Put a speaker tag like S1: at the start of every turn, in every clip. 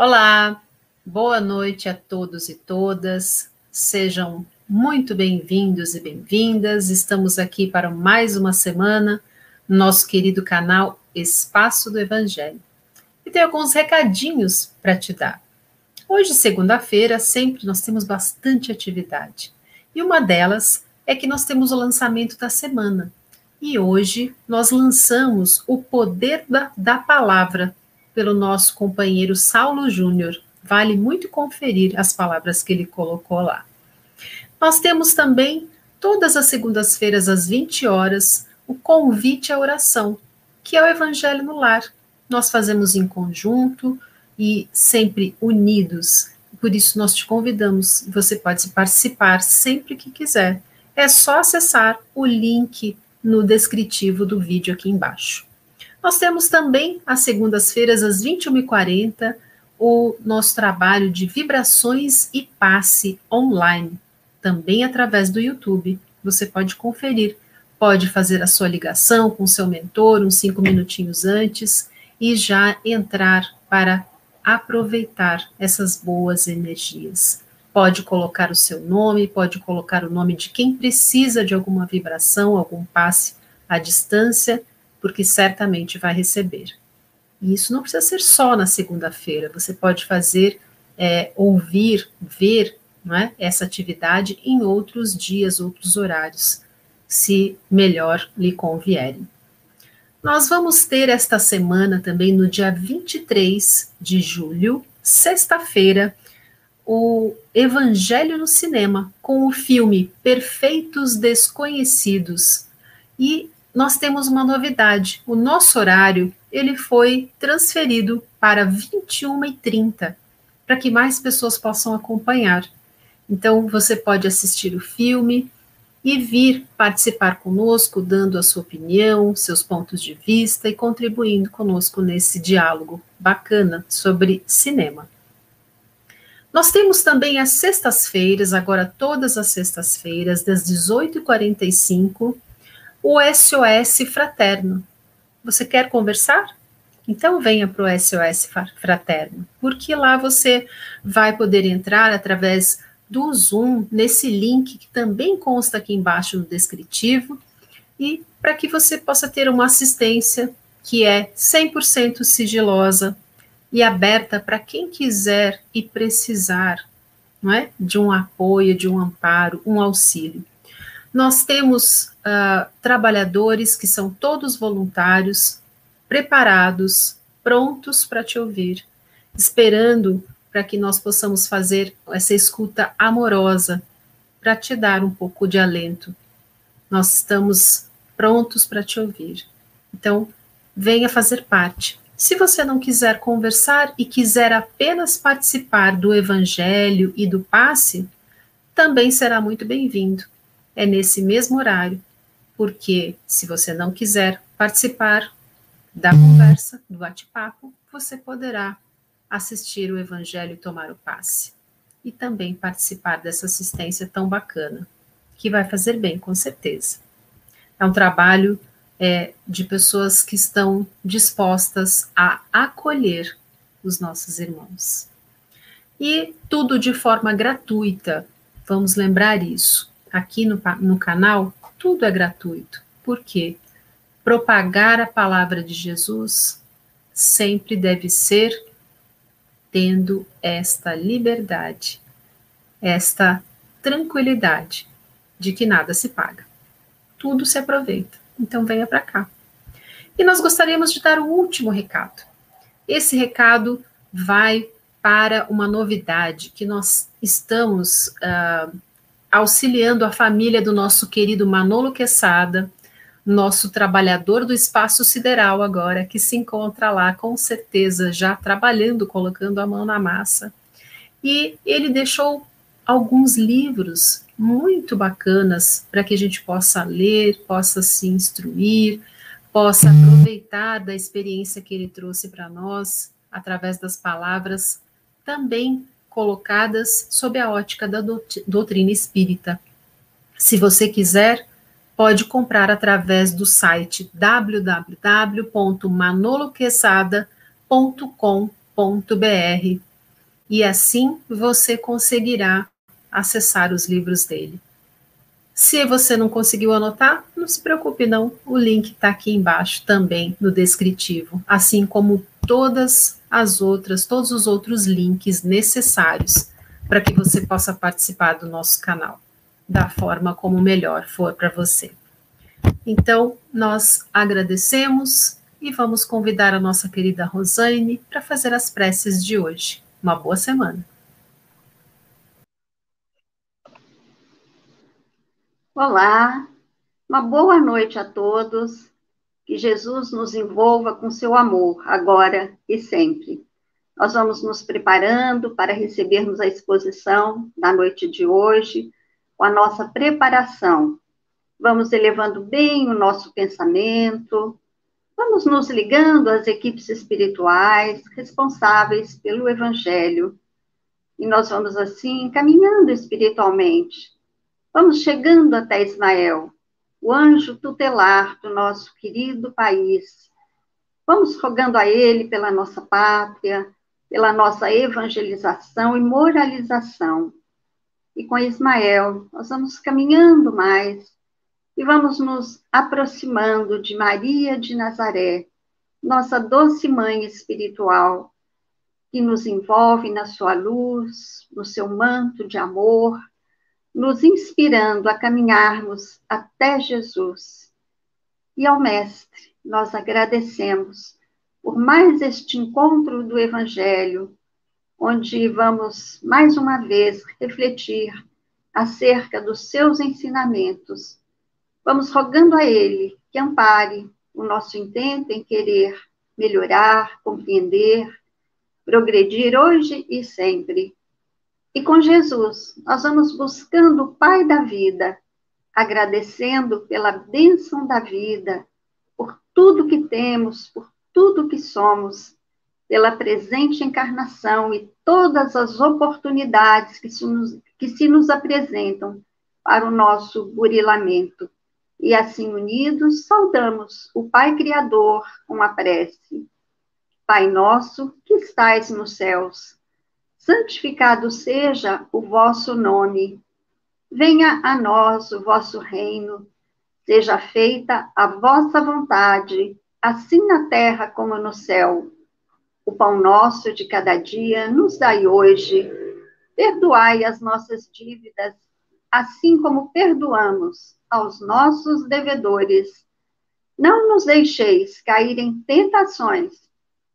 S1: Olá, boa noite a todos e todas. Sejam muito bem-vindos e bem-vindas. Estamos aqui para mais uma semana no nosso querido canal Espaço do Evangelho. E tenho alguns recadinhos para te dar. Hoje, segunda-feira, sempre nós temos bastante atividade. E uma delas é que nós temos o lançamento da semana. E hoje nós lançamos o poder da, da palavra pelo nosso companheiro Saulo Júnior. Vale muito conferir as palavras que ele colocou lá. Nós temos também, todas as segundas-feiras, às 20 horas, o convite à oração, que é o Evangelho no Lar. Nós fazemos em conjunto e sempre unidos. Por isso, nós te convidamos. Você pode participar sempre que quiser. É só acessar o link no descritivo do vídeo aqui embaixo. Nós temos também, às segundas-feiras, às 21h40, o nosso trabalho de vibrações e passe online, também através do YouTube. Você pode conferir, pode fazer a sua ligação com seu mentor uns cinco minutinhos antes e já entrar para aproveitar essas boas energias. Pode colocar o seu nome, pode colocar o nome de quem precisa de alguma vibração, algum passe à distância porque certamente vai receber. E isso não precisa ser só na segunda-feira, você pode fazer, é, ouvir, ver é, essa atividade em outros dias, outros horários, se melhor lhe convierem. Nós vamos ter esta semana também, no dia 23 de julho, sexta-feira, o Evangelho no Cinema, com o filme Perfeitos Desconhecidos. E nós temos uma novidade. O nosso horário ele foi transferido para 21h30, para que mais pessoas possam acompanhar. Então, você pode assistir o filme e vir participar conosco, dando a sua opinião, seus pontos de vista e contribuindo conosco nesse diálogo bacana sobre cinema. Nós temos também as sextas-feiras, agora todas as sextas-feiras, das 18h45 o SOS Fraterno. Você quer conversar? Então venha para o SOS Fraterno, porque lá você vai poder entrar através do Zoom nesse link que também consta aqui embaixo no descritivo e para que você possa ter uma assistência que é 100% sigilosa e aberta para quem quiser e precisar, não é? De um apoio, de um amparo, um auxílio. Nós temos uh, trabalhadores que são todos voluntários, preparados, prontos para te ouvir, esperando para que nós possamos fazer essa escuta amorosa para te dar um pouco de alento. Nós estamos prontos para te ouvir. Então, venha fazer parte. Se você não quiser conversar e quiser apenas participar do evangelho e do passe, também será muito bem-vindo é nesse mesmo horário, porque se você não quiser participar da conversa, do bate-papo, você poderá assistir o Evangelho e tomar o passe. E também participar dessa assistência tão bacana, que vai fazer bem, com certeza. É um trabalho é, de pessoas que estão dispostas a acolher os nossos irmãos. E tudo de forma gratuita, vamos lembrar isso aqui no, no canal, tudo é gratuito. Por quê? Propagar a palavra de Jesus sempre deve ser tendo esta liberdade, esta tranquilidade de que nada se paga. Tudo se aproveita. Então venha para cá. E nós gostaríamos de dar o último recado. Esse recado vai para uma novidade que nós estamos uh, auxiliando a família do nosso querido Manolo Quesada, nosso trabalhador do espaço sideral agora, que se encontra lá com certeza já trabalhando, colocando a mão na massa. E ele deixou alguns livros muito bacanas para que a gente possa ler, possa se instruir, possa aproveitar da experiência que ele trouxe para nós através das palavras, também colocadas sob a ótica da doutrina espírita. Se você quiser, pode comprar através do site www.manoloquesada.com.br e assim você conseguirá acessar os livros dele. Se você não conseguiu anotar, não se preocupe não, o link está aqui embaixo também no descritivo, assim como todas as outras, todos os outros links necessários para que você possa participar do nosso canal, da forma como melhor for para você. Então, nós agradecemos e vamos convidar a nossa querida Rosane para fazer as preces de hoje. Uma boa semana.
S2: Olá, uma boa noite a todos. Que Jesus nos envolva com seu amor, agora e sempre. Nós vamos nos preparando para recebermos a exposição da noite de hoje, com a nossa preparação. Vamos elevando bem o nosso pensamento, vamos nos ligando às equipes espirituais responsáveis pelo Evangelho. E nós vamos assim caminhando espiritualmente Vamos chegando até Ismael, o anjo tutelar do nosso querido país. Vamos rogando a ele pela nossa pátria, pela nossa evangelização e moralização. E com Ismael, nós vamos caminhando mais e vamos nos aproximando de Maria de Nazaré, nossa doce mãe espiritual, que nos envolve na sua luz, no seu manto de amor nos inspirando a caminharmos até Jesus. E ao Mestre, nós agradecemos por mais este encontro do Evangelho, onde vamos mais uma vez refletir acerca dos seus ensinamentos. Vamos rogando a Ele que ampare o nosso intento em querer melhorar, compreender, progredir hoje e sempre e com Jesus, nós vamos buscando o Pai da vida, agradecendo pela bênção da vida, por tudo que temos, por tudo que somos, pela presente encarnação e todas as oportunidades que se nos, que se nos apresentam para o nosso burilamento. E assim unidos, saudamos o Pai Criador com a prece. Pai nosso que estais nos céus, santificado seja o vosso nome. Venha a nós o vosso reino. Seja feita a vossa vontade, assim na terra como no céu. O pão nosso de cada dia nos dai hoje. Perdoai as nossas dívidas, assim como perdoamos aos nossos devedores. Não nos deixeis cair em tentações,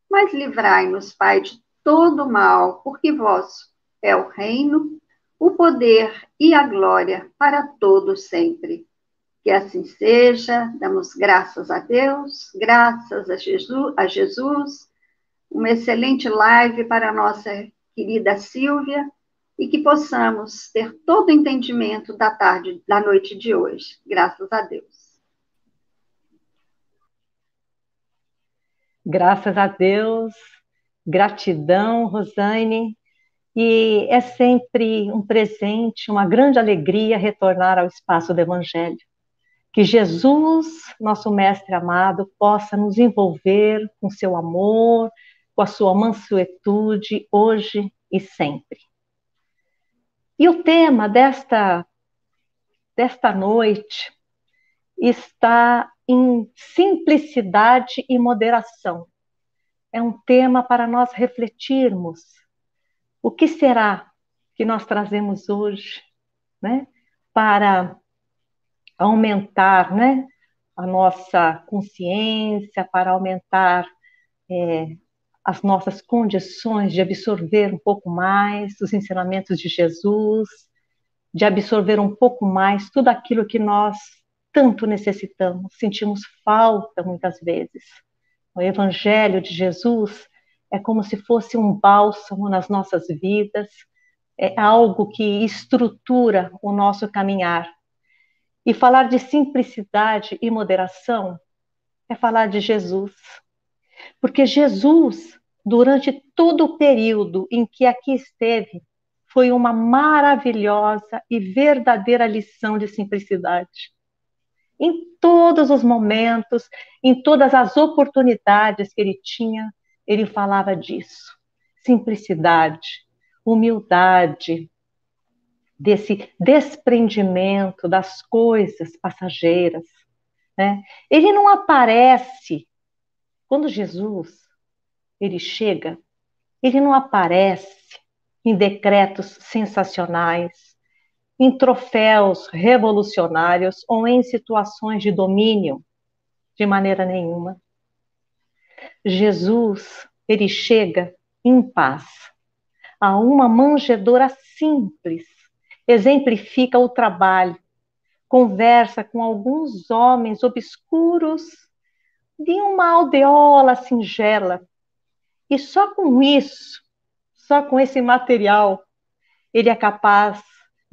S2: mas livrai-nos, Pai, de todo mal, porque vosso é o reino, o poder e a glória para todos sempre. Que assim seja, damos graças a Deus, graças a Jesus, a Jesus uma excelente live para a nossa querida Silvia e que possamos ter todo o entendimento da tarde, da noite de hoje. Graças a Deus.
S3: Graças a Deus, Gratidão, Rosane. E é sempre um presente, uma grande alegria retornar ao espaço do Evangelho. Que Jesus, nosso Mestre amado, possa nos envolver com seu amor, com a sua mansuetude, hoje e sempre. E o tema desta, desta noite está em simplicidade e moderação é um tema para nós refletirmos. O que será que nós trazemos hoje, né, para aumentar, né, a nossa consciência, para aumentar é, as nossas condições de absorver um pouco mais os ensinamentos de Jesus, de absorver um pouco mais tudo aquilo que nós tanto necessitamos, sentimos falta muitas vezes. O Evangelho de Jesus é como se fosse um bálsamo nas nossas vidas, é algo que estrutura o nosso caminhar. E falar de simplicidade e moderação é falar de Jesus. Porque Jesus, durante todo o período em que aqui esteve, foi uma maravilhosa e verdadeira lição de simplicidade em todos os momentos, em todas as oportunidades que ele tinha, ele falava disso. Simplicidade. humildade, desse desprendimento das coisas passageiras. Né? Ele não aparece quando Jesus ele chega, ele não aparece em decretos sensacionais, em troféus revolucionários ou em situações de domínio, de maneira nenhuma. Jesus, ele chega em paz, a uma manjedoura simples, exemplifica o trabalho, conversa com alguns homens obscuros de uma aldeola singela. E só com isso, só com esse material, ele é capaz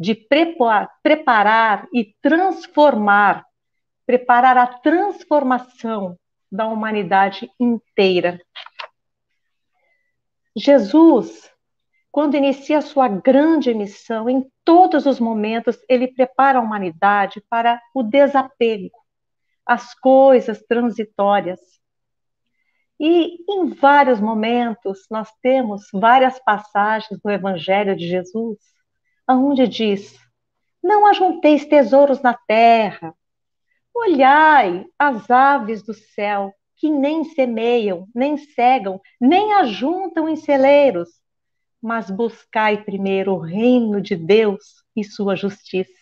S3: de preparar, preparar e transformar, preparar a transformação da humanidade inteira. Jesus, quando inicia sua grande missão, em todos os momentos, ele prepara a humanidade para o desapego, as coisas transitórias. E em vários momentos, nós temos várias passagens do Evangelho de Jesus, onde diz: Não ajunteis tesouros na terra, olhai as aves do céu, que nem semeiam, nem cegam, nem ajuntam em celeiros, mas buscai primeiro o reino de Deus e sua justiça.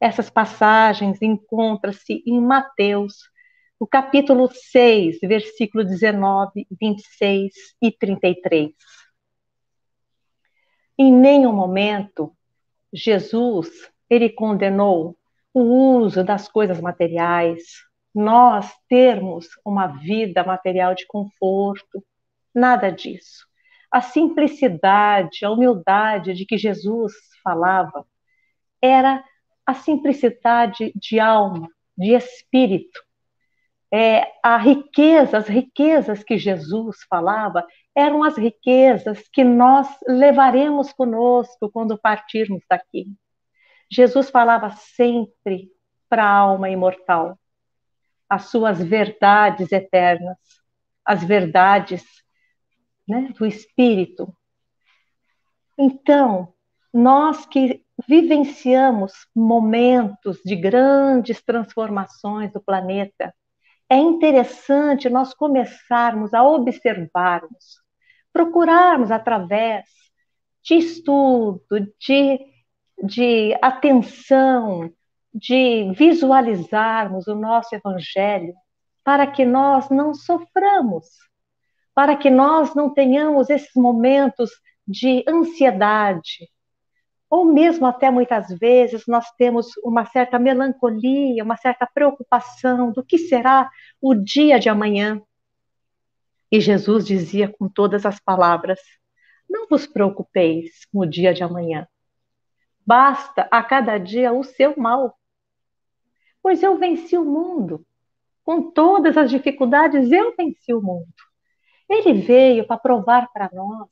S3: Essas passagens encontram-se em Mateus, o capítulo 6, versículo 19, 26 e 33. Em nenhum momento Jesus ele condenou o uso das coisas materiais, nós termos uma vida material de conforto, nada disso. A simplicidade, a humildade de que Jesus falava era a simplicidade de alma, de espírito. É, a riqueza, as riquezas que Jesus falava eram as riquezas que nós levaremos conosco quando partirmos daqui. Jesus falava sempre para a alma imortal as suas verdades eternas, as verdades né, do espírito. Então, nós que vivenciamos momentos de grandes transformações do planeta, é interessante nós começarmos a observarmos, procurarmos através de estudo, de, de atenção, de visualizarmos o nosso Evangelho para que nós não soframos, para que nós não tenhamos esses momentos de ansiedade, ou mesmo até muitas vezes nós temos uma certa melancolia, uma certa preocupação do que será o dia de amanhã. E Jesus dizia com todas as palavras: Não vos preocupeis com o dia de amanhã. Basta a cada dia o seu mal. Pois eu venci o mundo. Com todas as dificuldades, eu venci o mundo. Ele veio para provar para nós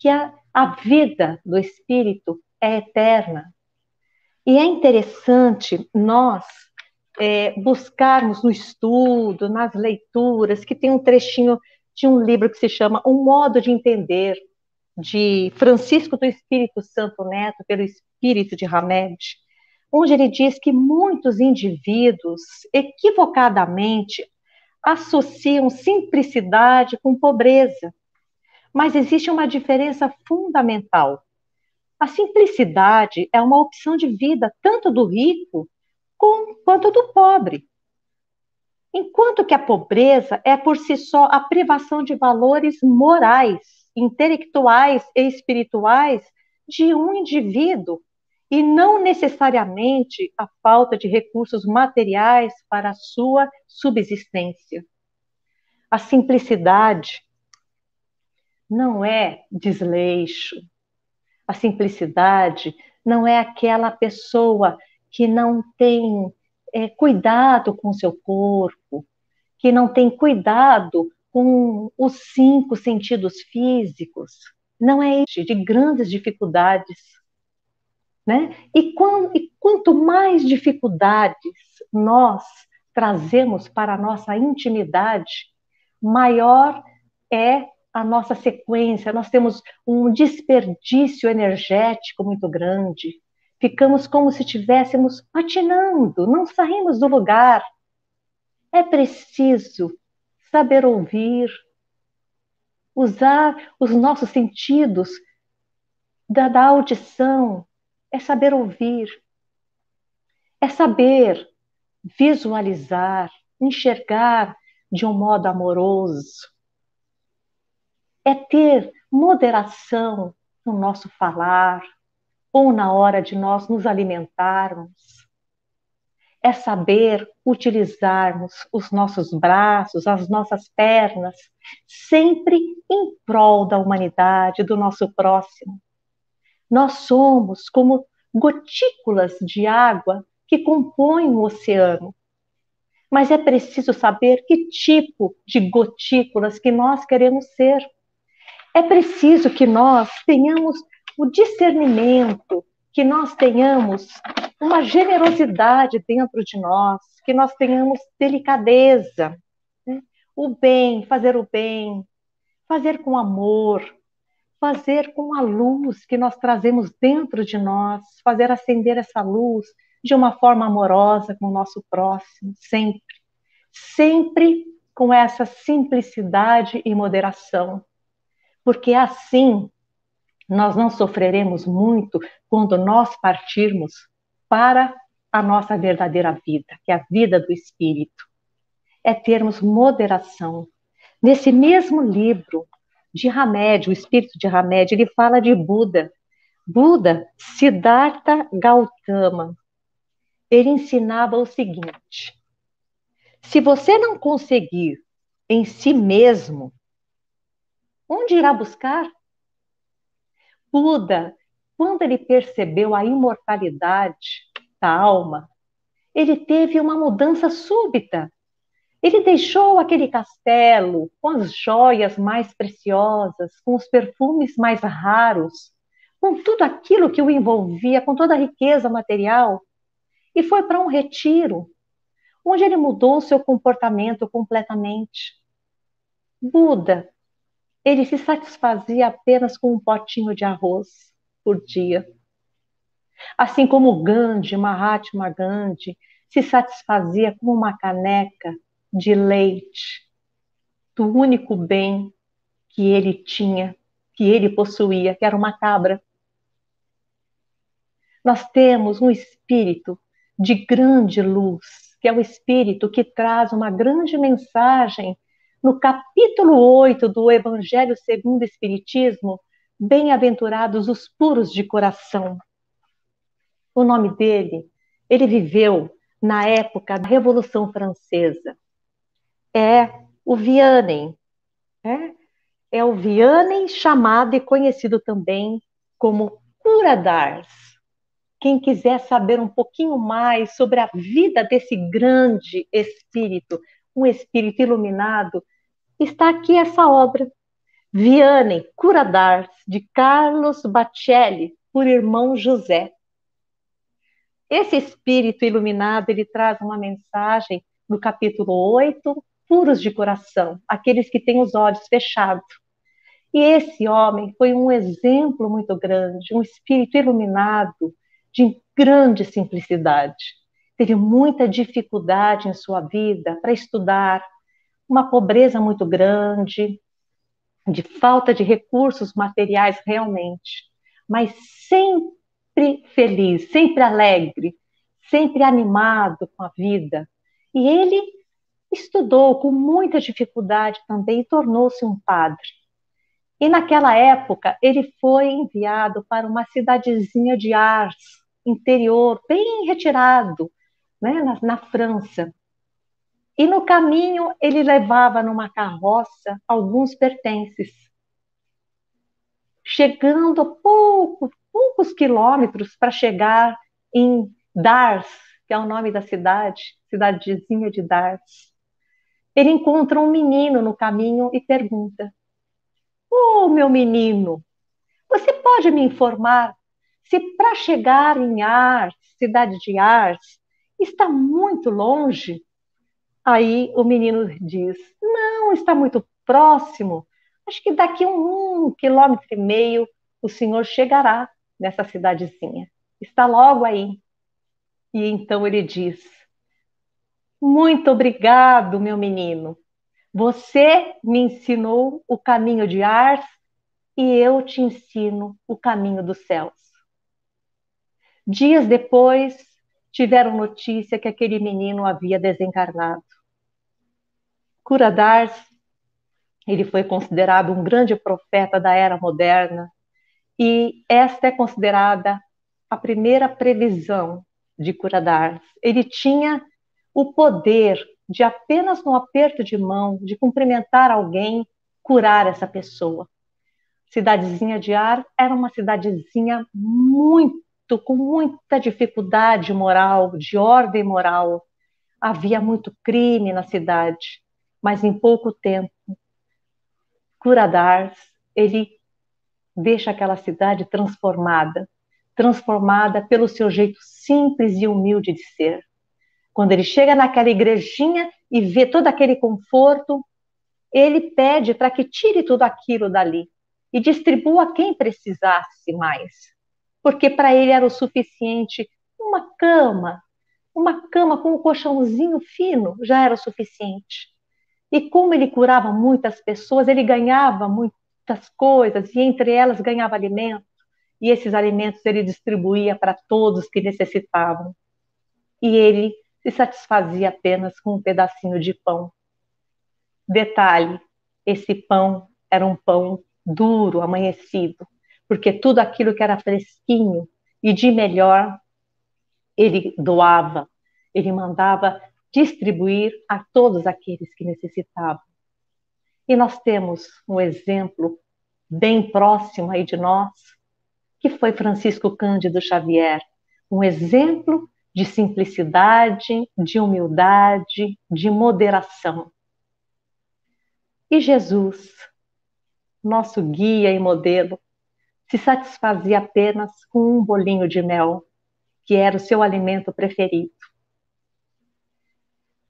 S3: que a, a vida do espírito é eterna. E é interessante nós é, buscarmos no estudo, nas leituras, que tem um trechinho de um livro que se chama Um Modo de Entender, de Francisco do Espírito Santo Neto, pelo Espírito de Hamed, onde ele diz que muitos indivíduos equivocadamente associam simplicidade com pobreza. Mas existe uma diferença fundamental. A simplicidade é uma opção de vida tanto do rico quanto do pobre. Enquanto que a pobreza é por si só a privação de valores morais, intelectuais e espirituais de um indivíduo e não necessariamente a falta de recursos materiais para a sua subsistência. A simplicidade não é desleixo. A simplicidade não é aquela pessoa que não tem é, cuidado com o seu corpo, que não tem cuidado com os cinco sentidos físicos. Não é isso, de grandes dificuldades. Né? E, quando, e quanto mais dificuldades nós trazemos para a nossa intimidade, maior é a nossa sequência, nós temos um desperdício energético muito grande. Ficamos como se estivéssemos patinando, não saímos do lugar. É preciso saber ouvir, usar os nossos sentidos da, da audição, é saber ouvir, é saber visualizar, enxergar de um modo amoroso, é ter moderação no nosso falar ou na hora de nós nos alimentarmos. É saber utilizarmos os nossos braços, as nossas pernas, sempre em prol da humanidade, do nosso próximo. Nós somos como gotículas de água que compõem o oceano. Mas é preciso saber que tipo de gotículas que nós queremos ser. É preciso que nós tenhamos o discernimento, que nós tenhamos uma generosidade dentro de nós, que nós tenhamos delicadeza, né? o bem, fazer o bem, fazer com amor, fazer com a luz que nós trazemos dentro de nós, fazer acender essa luz de uma forma amorosa com o nosso próximo, sempre. Sempre com essa simplicidade e moderação porque assim nós não sofreremos muito quando nós partirmos para a nossa verdadeira vida, que é a vida do Espírito. É termos moderação. Nesse mesmo livro de Hamed, o Espírito de Hamed, ele fala de Buda. Buda, Siddhartha Gautama, ele ensinava o seguinte: se você não conseguir em si mesmo Onde irá buscar? Buda, quando ele percebeu a imortalidade da alma, ele teve uma mudança súbita. Ele deixou aquele castelo com as joias mais preciosas, com os perfumes mais raros, com tudo aquilo que o envolvia, com toda a riqueza material, e foi para um retiro, onde ele mudou seu comportamento completamente. Buda ele se satisfazia apenas com um potinho de arroz por dia. Assim como Gandhi, Mahatma Gandhi, se satisfazia com uma caneca de leite, do único bem que ele tinha, que ele possuía, que era uma cabra. Nós temos um espírito de grande luz, que é o espírito que traz uma grande mensagem no capítulo 8 do Evangelho segundo o Espiritismo, Bem-aventurados os puros de coração. O nome dele, ele viveu na época da Revolução Francesa. É o Vianney, é, é o Vianney chamado e conhecido também como Cura d'Ars. Quem quiser saber um pouquinho mais sobre a vida desse grande espírito, um espírito iluminado, está aqui essa obra. Vianney, Cura d'Ars, de Carlos Bacelli, por irmão José. Esse espírito iluminado, ele traz uma mensagem no capítulo 8, puros de coração, aqueles que têm os olhos fechados. E esse homem foi um exemplo muito grande, um espírito iluminado, de grande simplicidade. Teve muita dificuldade em sua vida para estudar, uma pobreza muito grande, de falta de recursos materiais realmente, mas sempre feliz, sempre alegre, sempre animado com a vida. E ele estudou com muita dificuldade também e tornou-se um padre. E naquela época ele foi enviado para uma cidadezinha de Ars, interior, bem retirado, né, na, na França. E no caminho ele levava numa carroça alguns pertences. Chegando pouco, poucos quilômetros para chegar em Dars, que é o nome da cidade, cidadezinha de Dars. Ele encontra um menino no caminho e pergunta: Ô oh, meu menino, você pode me informar se para chegar em Ars, cidade de Ars, está muito longe? Aí o menino diz: Não, está muito próximo. acho que daqui um, um quilômetro e meio o senhor chegará nessa cidadezinha. Está logo aí. E então ele diz: Muito obrigado, meu menino. Você me ensinou o caminho de Ars e eu te ensino o caminho dos céus. Dias depois, tiveram notícia que aquele menino havia desencarnado. Curadars, ele foi considerado um grande profeta da era moderna, e esta é considerada a primeira previsão de Curadars. Ele tinha o poder de apenas no aperto de mão, de cumprimentar alguém, curar essa pessoa. Cidadezinha de Ar era uma cidadezinha muito, com muita dificuldade moral, de ordem moral. Havia muito crime na cidade, mas em pouco tempo, Curadars, ele deixa aquela cidade transformada, transformada pelo seu jeito simples e humilde de ser. Quando ele chega naquela igrejinha e vê todo aquele conforto, ele pede para que tire tudo aquilo dali e distribua quem precisasse mais. Porque para ele era o suficiente uma cama, uma cama com um colchãozinho fino já era o suficiente. E como ele curava muitas pessoas, ele ganhava muitas coisas, e entre elas ganhava alimento, e esses alimentos ele distribuía para todos que necessitavam. E ele se satisfazia apenas com um pedacinho de pão. Detalhe: esse pão era um pão duro, amanhecido, porque tudo aquilo que era fresquinho e de melhor ele doava, ele mandava distribuir a todos aqueles que necessitavam. E nós temos um exemplo bem próximo aí de nós, que foi Francisco Cândido Xavier, um exemplo de simplicidade, de humildade, de moderação. E Jesus, nosso guia e modelo, se satisfazia apenas com um bolinho de mel, que era o seu alimento preferido.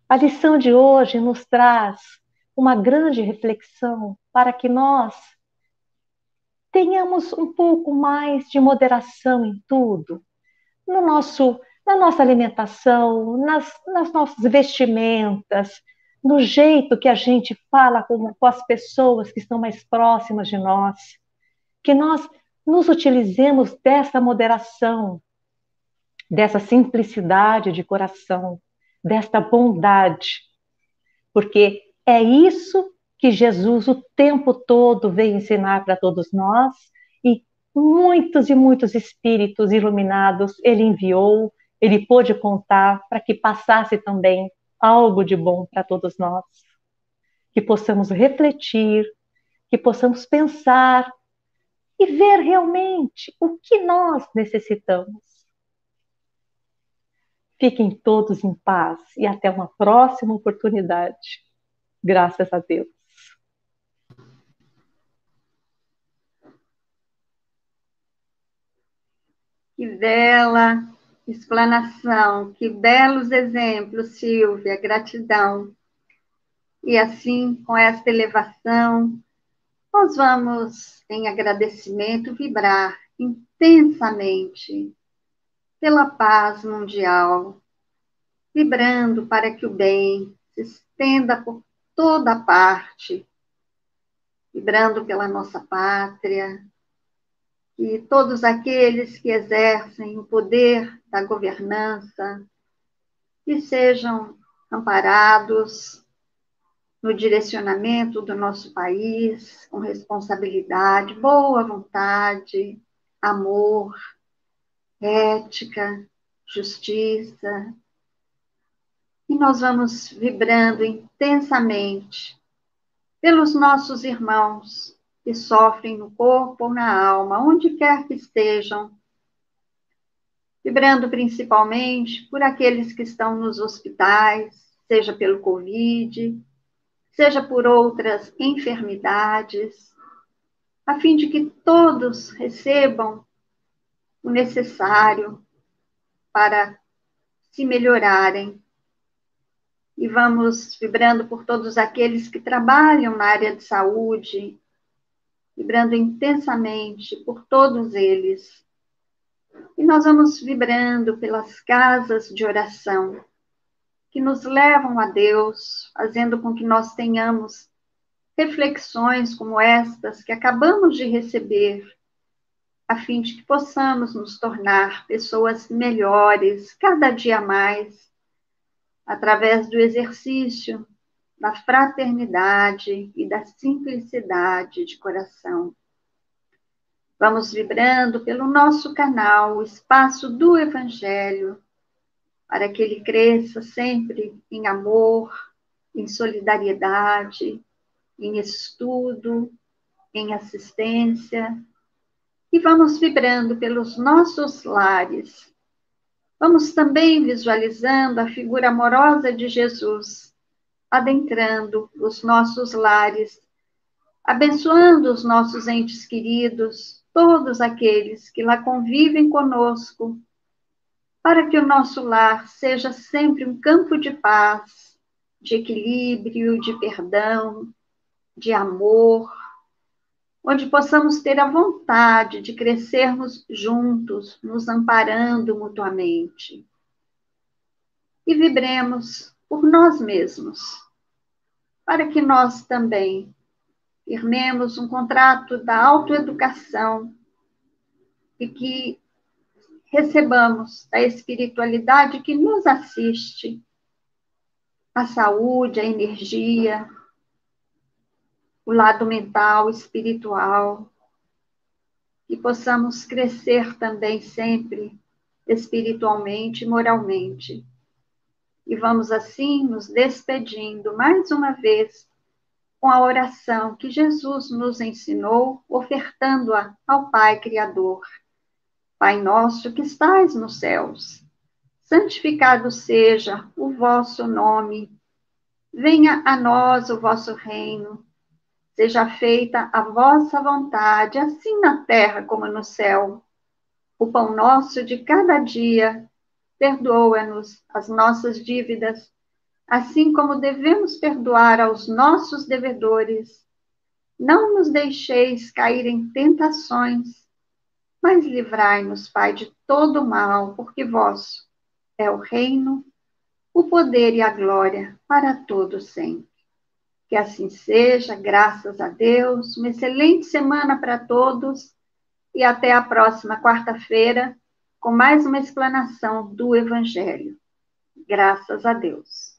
S3: A lição de hoje nos traz uma grande reflexão para que nós tenhamos um pouco mais de moderação em tudo, no nosso na nossa alimentação, nas, nas nossas vestimentas, no jeito que a gente fala com, com as pessoas que estão mais próximas de nós, que nós nos utilizemos dessa moderação, dessa simplicidade de coração, desta bondade, porque é isso que Jesus o tempo todo veio ensinar para todos nós e muitos e muitos espíritos iluminados ele enviou ele pôde contar para que passasse também algo de bom para todos nós. Que possamos refletir, que possamos pensar e ver realmente o que nós necessitamos. Fiquem todos em paz e até uma próxima oportunidade. Graças a Deus.
S2: Que bela explanação, que belos exemplos, Silvia, gratidão. E assim, com esta elevação, nós vamos, em agradecimento, vibrar intensamente pela paz mundial, vibrando para que o bem se estenda por toda parte, vibrando pela nossa pátria, e todos aqueles que exercem o poder da governança que sejam amparados no direcionamento do nosso país com responsabilidade, boa vontade, amor, ética, justiça. E nós vamos vibrando intensamente pelos nossos irmãos que sofrem no corpo ou na alma, onde quer que estejam, vibrando principalmente por aqueles que estão nos hospitais, seja pelo Covid, seja por outras enfermidades, a fim de que todos recebam o necessário para se melhorarem. E vamos vibrando por todos aqueles que trabalham na área de saúde, vibrando intensamente por todos eles. E nós vamos vibrando pelas casas de oração que nos levam a Deus, fazendo com que nós tenhamos reflexões como estas que acabamos de receber, a fim de que possamos nos tornar pessoas melhores cada dia mais, através do exercício da fraternidade e da simplicidade de coração. Vamos vibrando pelo nosso canal, o espaço do Evangelho, para que ele cresça sempre em amor, em solidariedade, em estudo, em assistência. E vamos vibrando pelos nossos lares. Vamos também visualizando a figura amorosa de Jesus adentrando os nossos lares, abençoando os nossos entes queridos, todos aqueles que lá convivem conosco, para que o nosso lar seja sempre um campo de paz, de equilíbrio, de perdão, de amor, onde possamos ter a vontade de crescermos juntos, nos amparando mutuamente. E vibremos por nós mesmos, para que nós também firmemos um contrato da autoeducação e que recebamos da espiritualidade que nos assiste. A saúde, a energia, o lado mental, espiritual, que possamos crescer também sempre espiritualmente e moralmente. E vamos assim nos despedindo mais uma vez com a oração que Jesus nos ensinou, ofertando-a ao Pai Criador. Pai nosso que estais nos céus, santificado seja o vosso nome. Venha a nós o vosso reino. Seja feita a vossa vontade, assim na terra como no céu. O pão nosso de cada dia perdoa-nos as nossas dívidas, assim como devemos perdoar aos nossos devedores. Não nos deixeis cair em tentações, mas livrai-nos, Pai, de todo mal, porque vosso é o reino, o poder e a glória para todo sempre. Que assim seja, graças a Deus. Uma excelente semana para todos e até a próxima quarta-feira com mais uma explanação do Evangelho. Graças a Deus.